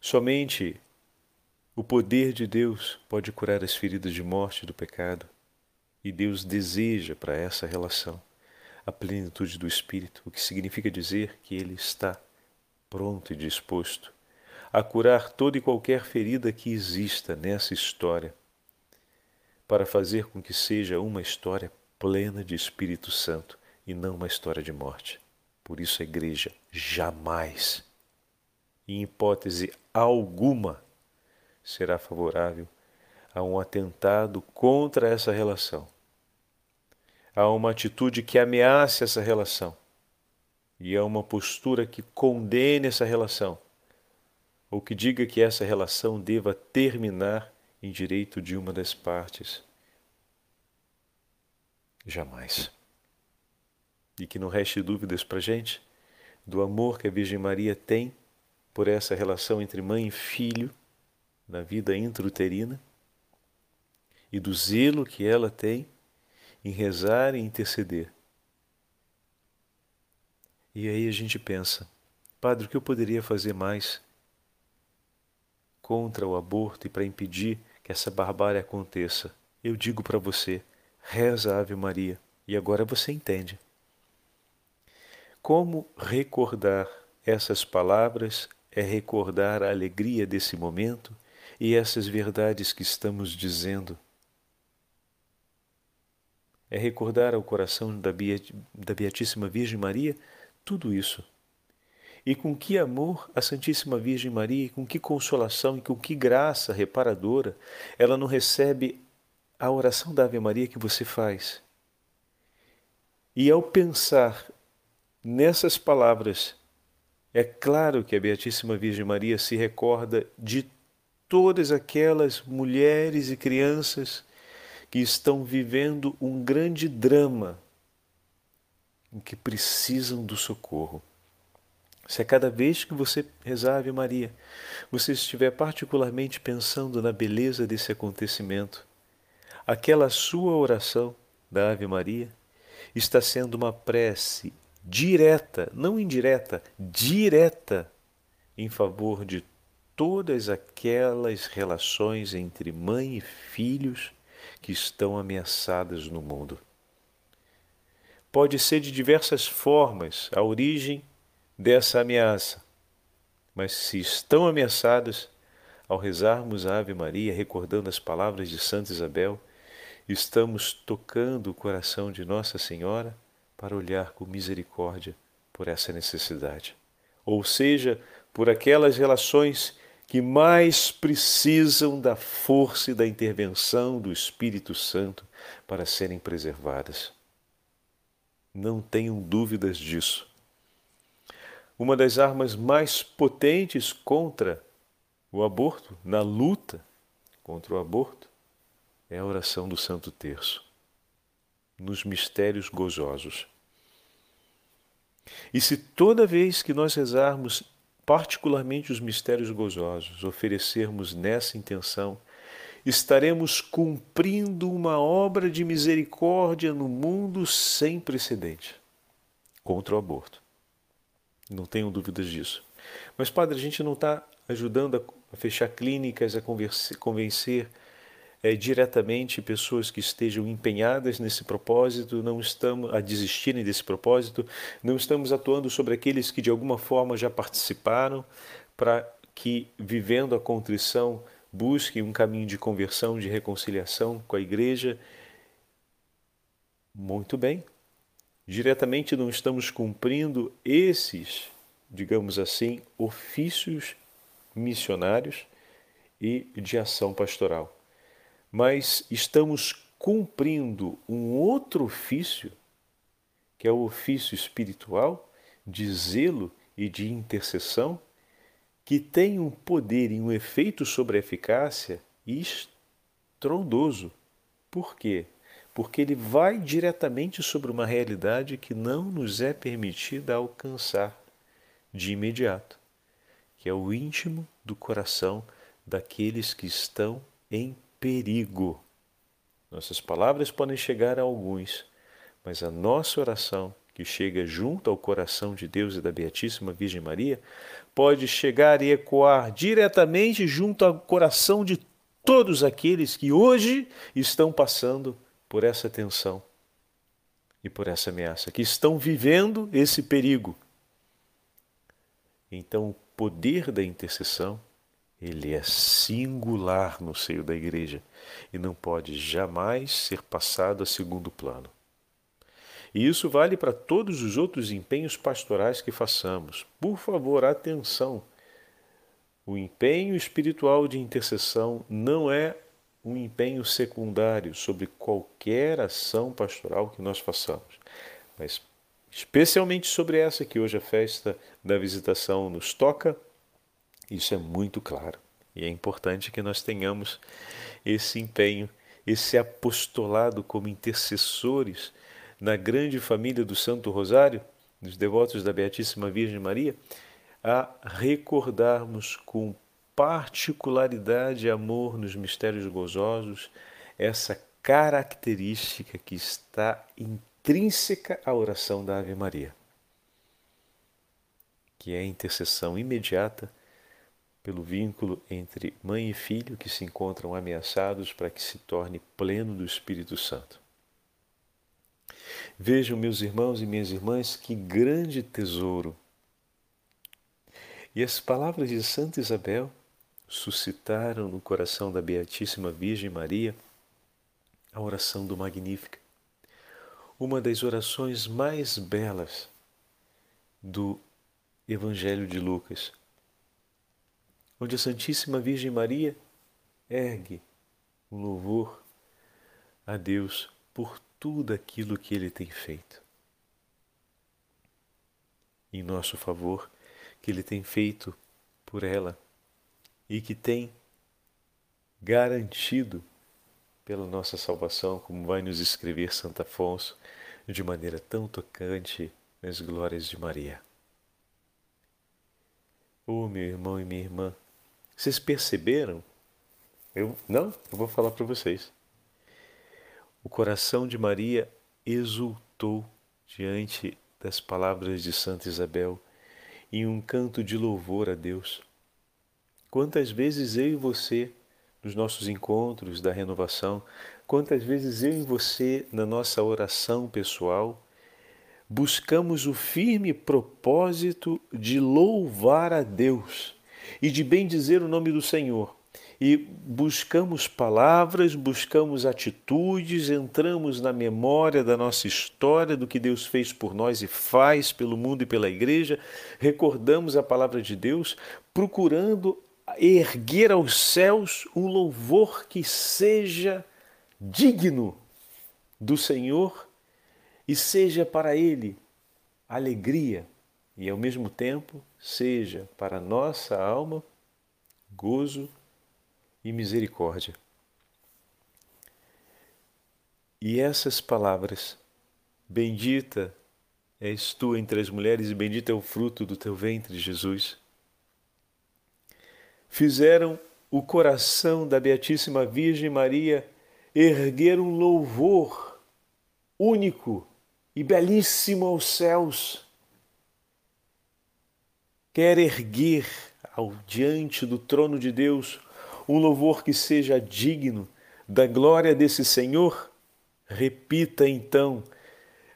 Somente o poder de Deus pode curar as feridas de morte do pecado. E Deus deseja para essa relação a plenitude do Espírito, o que significa dizer que Ele está pronto e disposto a curar toda e qualquer ferida que exista nessa história, para fazer com que seja uma história plena de Espírito Santo e não uma história de morte. Por isso a igreja jamais, em hipótese alguma, será favorável a um atentado contra essa relação, a uma atitude que ameace essa relação e a uma postura que condene essa relação ou que diga que essa relação deva terminar em direito de uma das partes. Jamais. E que não reste dúvidas para a gente do amor que a Virgem Maria tem por essa relação entre mãe e filho na vida intrauterina e do zelo que ela tem em rezar e interceder. E aí a gente pensa, Padre, o que eu poderia fazer mais contra o aborto e para impedir que essa barbárie aconteça? Eu digo para você, reza Ave Maria, e agora você entende. Como recordar essas palavras é recordar a alegria desse momento e essas verdades que estamos dizendo é recordar ao coração da, da Beatíssima Virgem Maria tudo isso. E com que amor a Santíssima Virgem Maria, com que consolação e com que graça reparadora ela não recebe a oração da Ave Maria que você faz. E ao pensar nessas palavras, é claro que a Beatíssima Virgem Maria se recorda de todas aquelas mulheres e crianças que estão vivendo um grande drama em que precisam do socorro. Se a cada vez que você rezar Ave Maria, você estiver particularmente pensando na beleza desse acontecimento, aquela sua oração da Ave Maria está sendo uma prece direta, não indireta, direta em favor de todas aquelas relações entre mãe e filhos que estão ameaçadas no mundo. Pode ser de diversas formas a origem dessa ameaça, mas se estão ameaçadas, ao rezarmos a Ave Maria, recordando as palavras de Santa Isabel, estamos tocando o coração de Nossa Senhora para olhar com misericórdia por essa necessidade. Ou seja, por aquelas relações que mais precisam da força e da intervenção do Espírito Santo para serem preservadas. Não tenham dúvidas disso. Uma das armas mais potentes contra o aborto, na luta contra o aborto, é a oração do Santo Terço, nos mistérios gozosos. E se toda vez que nós rezarmos particularmente os mistérios gozosos, oferecermos nessa intenção, estaremos cumprindo uma obra de misericórdia no mundo sem precedente contra o aborto. Não tenho dúvidas disso. Mas, padre, a gente não está ajudando a fechar clínicas, a convencer é, diretamente pessoas que estejam empenhadas nesse propósito, não estamos a desistirem desse propósito, não estamos atuando sobre aqueles que de alguma forma já participaram, para que, vivendo a contrição, busquem um caminho de conversão, de reconciliação com a igreja. Muito bem, diretamente não estamos cumprindo esses, digamos assim, ofícios missionários e de ação pastoral. Mas estamos cumprindo um outro ofício, que é o ofício espiritual de zelo e de intercessão, que tem um poder e um efeito sobre a eficácia estrondoso. Por quê? Porque ele vai diretamente sobre uma realidade que não nos é permitida alcançar de imediato, que é o íntimo do coração daqueles que estão em perigo. Nossas palavras podem chegar a alguns, mas a nossa oração, que chega junto ao coração de Deus e da Beatíssima Virgem Maria, pode chegar e ecoar diretamente junto ao coração de todos aqueles que hoje estão passando por essa tensão e por essa ameaça, que estão vivendo esse perigo. Então, o poder da intercessão, ele é singular no seio da igreja e não pode jamais ser passado a segundo plano. E isso vale para todos os outros empenhos pastorais que façamos. Por favor, atenção. O empenho espiritual de intercessão não é um empenho secundário sobre qualquer ação pastoral que nós façamos, mas especialmente sobre essa que hoje a festa da visitação nos toca, isso é muito claro. E é importante que nós tenhamos esse empenho, esse apostolado como intercessores na grande família do Santo Rosário, dos devotos da Beatíssima Virgem Maria, a recordarmos com particularidade e amor nos mistérios gozosos essa característica que está intrínseca à oração da Ave Maria, que é a intercessão imediata pelo vínculo entre mãe e filho que se encontram ameaçados para que se torne pleno do Espírito Santo. Vejam, meus irmãos e minhas irmãs, que grande tesouro. E as palavras de Santa Isabel suscitaram no coração da Beatíssima Virgem Maria a oração do Magnífica, uma das orações mais belas do Evangelho de Lucas, onde a Santíssima Virgem Maria ergue um louvor a Deus por tudo aquilo que Ele tem feito. Em nosso favor, que Ele tem feito por ela e que tem garantido pela nossa salvação, como vai nos escrever Santo Afonso, de maneira tão tocante nas glórias de Maria. Oh, meu irmão e minha irmã, vocês perceberam? Eu não, eu vou falar para vocês. O coração de Maria exultou diante das palavras de Santa Isabel em um canto de louvor a Deus. Quantas vezes eu e você, nos nossos encontros da renovação, quantas vezes eu e você, na nossa oração pessoal, buscamos o firme propósito de louvar a Deus e de bendizer o nome do Senhor. E buscamos palavras, buscamos atitudes, entramos na memória da nossa história, do que Deus fez por nós e faz pelo mundo e pela igreja, recordamos a palavra de Deus, procurando erguer aos céus um louvor que seja digno do Senhor e seja para Ele alegria. E ao mesmo tempo seja para nossa alma gozo e misericórdia. E essas palavras, bendita és tu entre as mulheres e bendito é o fruto do teu ventre, Jesus, fizeram o coração da Beatíssima Virgem Maria erguer um louvor único e belíssimo aos céus. Quer erguer ao diante do trono de Deus um louvor que seja digno da glória desse Senhor? Repita então: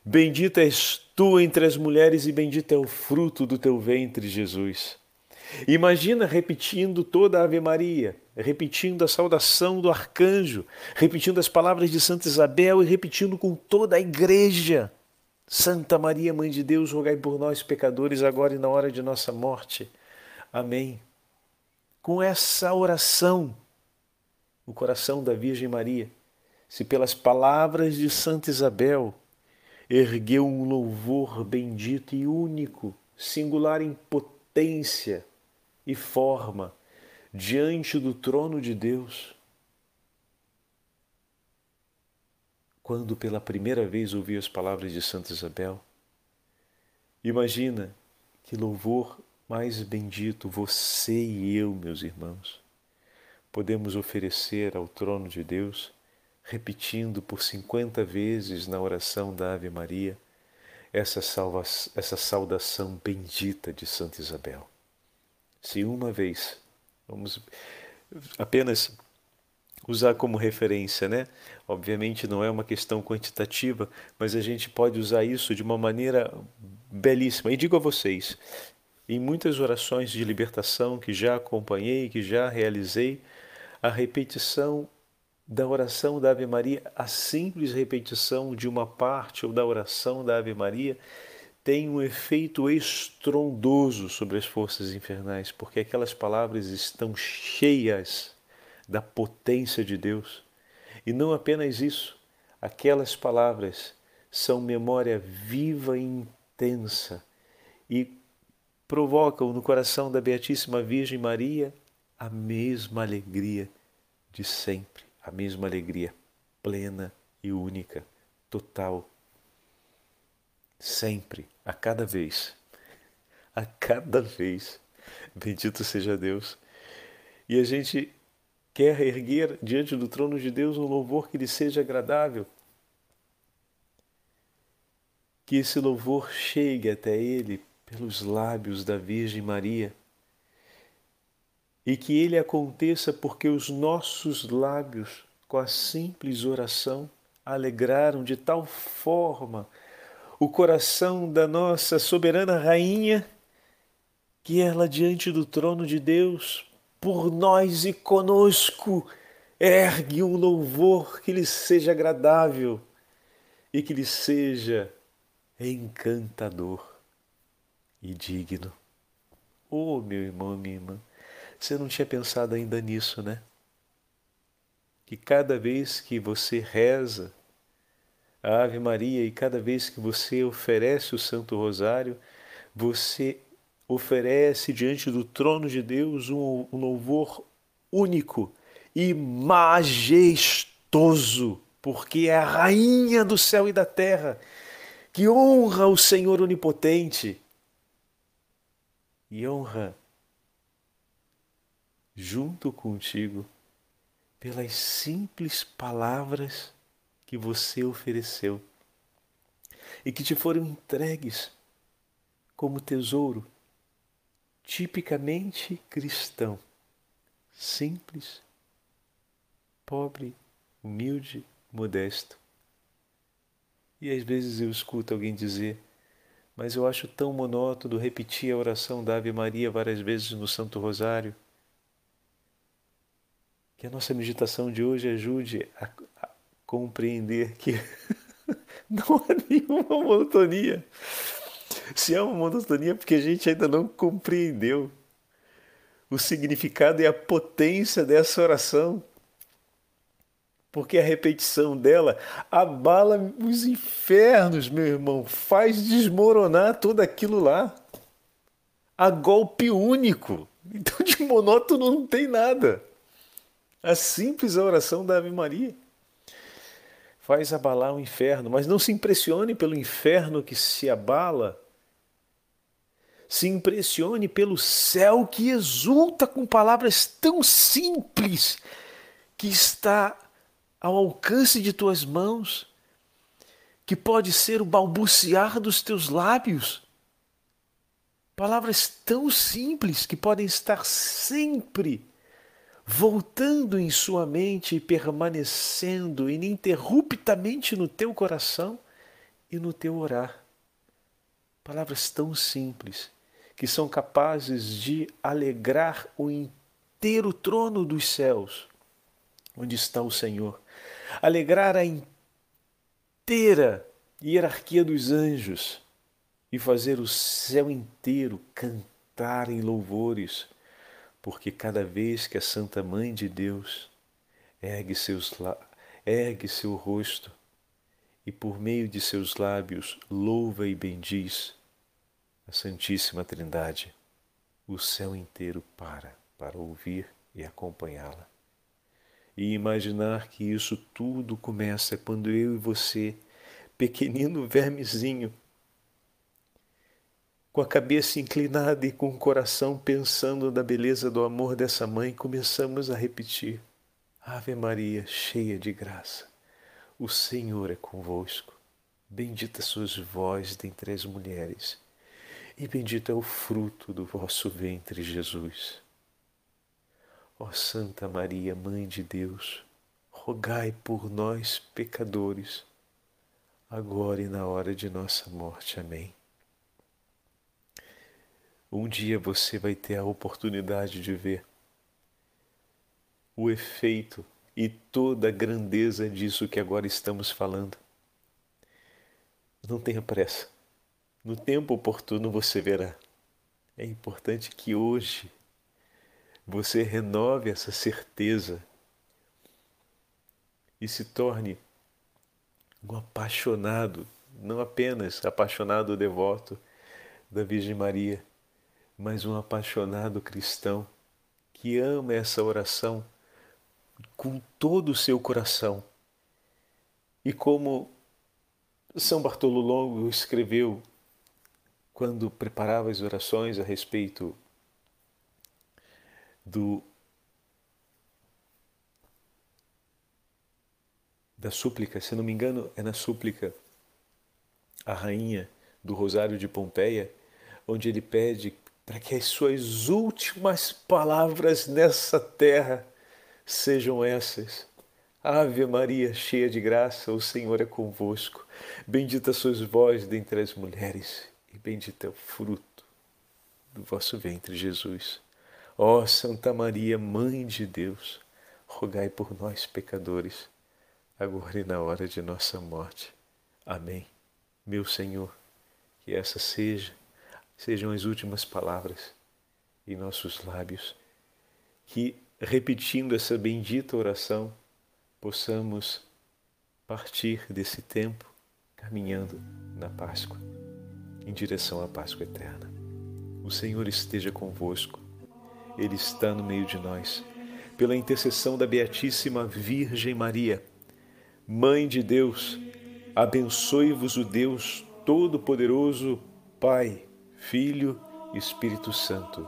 Bendita és tu entre as mulheres e bendito é o fruto do teu ventre, Jesus. Imagina repetindo toda a Ave Maria, repetindo a saudação do arcanjo, repetindo as palavras de Santa Isabel e repetindo com toda a igreja Santa Maria, Mãe de Deus, rogai por nós, pecadores, agora e na hora de nossa morte. Amém. Com essa oração, o coração da Virgem Maria, se pelas palavras de Santa Isabel ergueu um louvor bendito e único, singular em potência e forma, diante do trono de Deus, quando pela primeira vez ouvi as palavras de Santa Isabel. Imagina que louvor mais bendito você e eu, meus irmãos, podemos oferecer ao trono de Deus, repetindo por cinquenta vezes na oração da Ave Maria essa, salva, essa saudação bendita de Santa Isabel. Se uma vez, vamos apenas usar como referência, né? Obviamente não é uma questão quantitativa, mas a gente pode usar isso de uma maneira belíssima. E digo a vocês, em muitas orações de libertação que já acompanhei, que já realizei, a repetição da oração da Ave Maria, a simples repetição de uma parte ou da oração da Ave Maria, tem um efeito estrondoso sobre as forças infernais, porque aquelas palavras estão cheias da potência de Deus. E não apenas isso, aquelas palavras são memória viva e intensa e provocam no coração da Beatíssima Virgem Maria a mesma alegria de sempre, a mesma alegria plena e única, total, sempre, a cada vez, a cada vez. Bendito seja Deus. E a gente quer erguer diante do trono de Deus um louvor que lhe seja agradável. Que esse louvor chegue até ele pelos lábios da Virgem Maria e que ele aconteça porque os nossos lábios, com a simples oração, alegraram de tal forma o coração da nossa soberana rainha que ela diante do trono de Deus por nós e conosco. Ergue um louvor que lhe seja agradável e que lhe seja encantador e digno. Oh, meu irmão, minha irmã, você não tinha pensado ainda nisso, né? Que cada vez que você reza a Ave Maria e cada vez que você oferece o Santo Rosário, você oferece diante do trono de Deus um, um louvor único e majestoso, porque é a rainha do céu e da terra que honra o Senhor onipotente e honra junto contigo pelas simples palavras que você ofereceu e que te foram entregues como tesouro tipicamente cristão, simples, pobre, humilde, modesto. E às vezes eu escuto alguém dizer, mas eu acho tão monótono repetir a oração da Ave Maria várias vezes no Santo Rosário. Que a nossa meditação de hoje ajude a, a compreender que não há nenhuma monotonia se é uma monotonia é porque a gente ainda não compreendeu o significado e a potência dessa oração. Porque a repetição dela abala os infernos, meu irmão, faz desmoronar tudo aquilo lá. A golpe único. Então, de monótono não tem nada. A simples oração da Ave Maria faz abalar o inferno, mas não se impressione pelo inferno que se abala se impressione pelo céu que exulta com palavras tão simples que está ao alcance de tuas mãos, que pode ser o balbuciar dos teus lábios. Palavras tão simples que podem estar sempre voltando em sua mente e permanecendo ininterruptamente no teu coração e no teu orar. Palavras tão simples que são capazes de alegrar o inteiro trono dos céus, onde está o Senhor, alegrar a inteira hierarquia dos anjos e fazer o céu inteiro cantar em louvores, porque cada vez que a Santa Mãe de Deus ergue, seus, ergue seu rosto e por meio de seus lábios louva e bendiz a Santíssima Trindade, o céu inteiro para para ouvir e acompanhá-la. E imaginar que isso tudo começa quando eu e você, pequenino vermezinho, com a cabeça inclinada e com o coração pensando na beleza do amor dessa mãe, começamos a repetir: Ave Maria, cheia de graça, o Senhor é convosco. Bendita sois vós dentre as mulheres, e bendito é o fruto do vosso ventre, Jesus. Ó Santa Maria, Mãe de Deus, rogai por nós, pecadores, agora e na hora de nossa morte. Amém. Um dia você vai ter a oportunidade de ver o efeito e toda a grandeza disso que agora estamos falando. Não tenha pressa. No tempo oportuno você verá. É importante que hoje você renove essa certeza e se torne um apaixonado, não apenas apaixonado devoto da Virgem Maria, mas um apaixonado cristão que ama essa oração com todo o seu coração. E como São Bartolo Longo escreveu quando preparava as orações a respeito do da súplica, se não me engano, é na súplica a rainha do Rosário de Pompeia, onde ele pede para que as suas últimas palavras nessa terra sejam essas. Ave Maria, cheia de graça, o Senhor é convosco. Bendita sois vós dentre as mulheres, e bendito é o fruto do vosso ventre, Jesus. Ó Santa Maria, Mãe de Deus, rogai por nós, pecadores, agora e na hora de nossa morte. Amém. Meu Senhor, que essa seja sejam as últimas palavras em nossos lábios, que, repetindo essa bendita oração, possamos partir desse tempo caminhando na Páscoa, em direção à Páscoa eterna. O Senhor esteja convosco, Ele está no meio de nós. Pela intercessão da Beatíssima Virgem Maria, Mãe de Deus, abençoe-vos o Deus Todo-Poderoso, Pai Filho e Espírito Santo.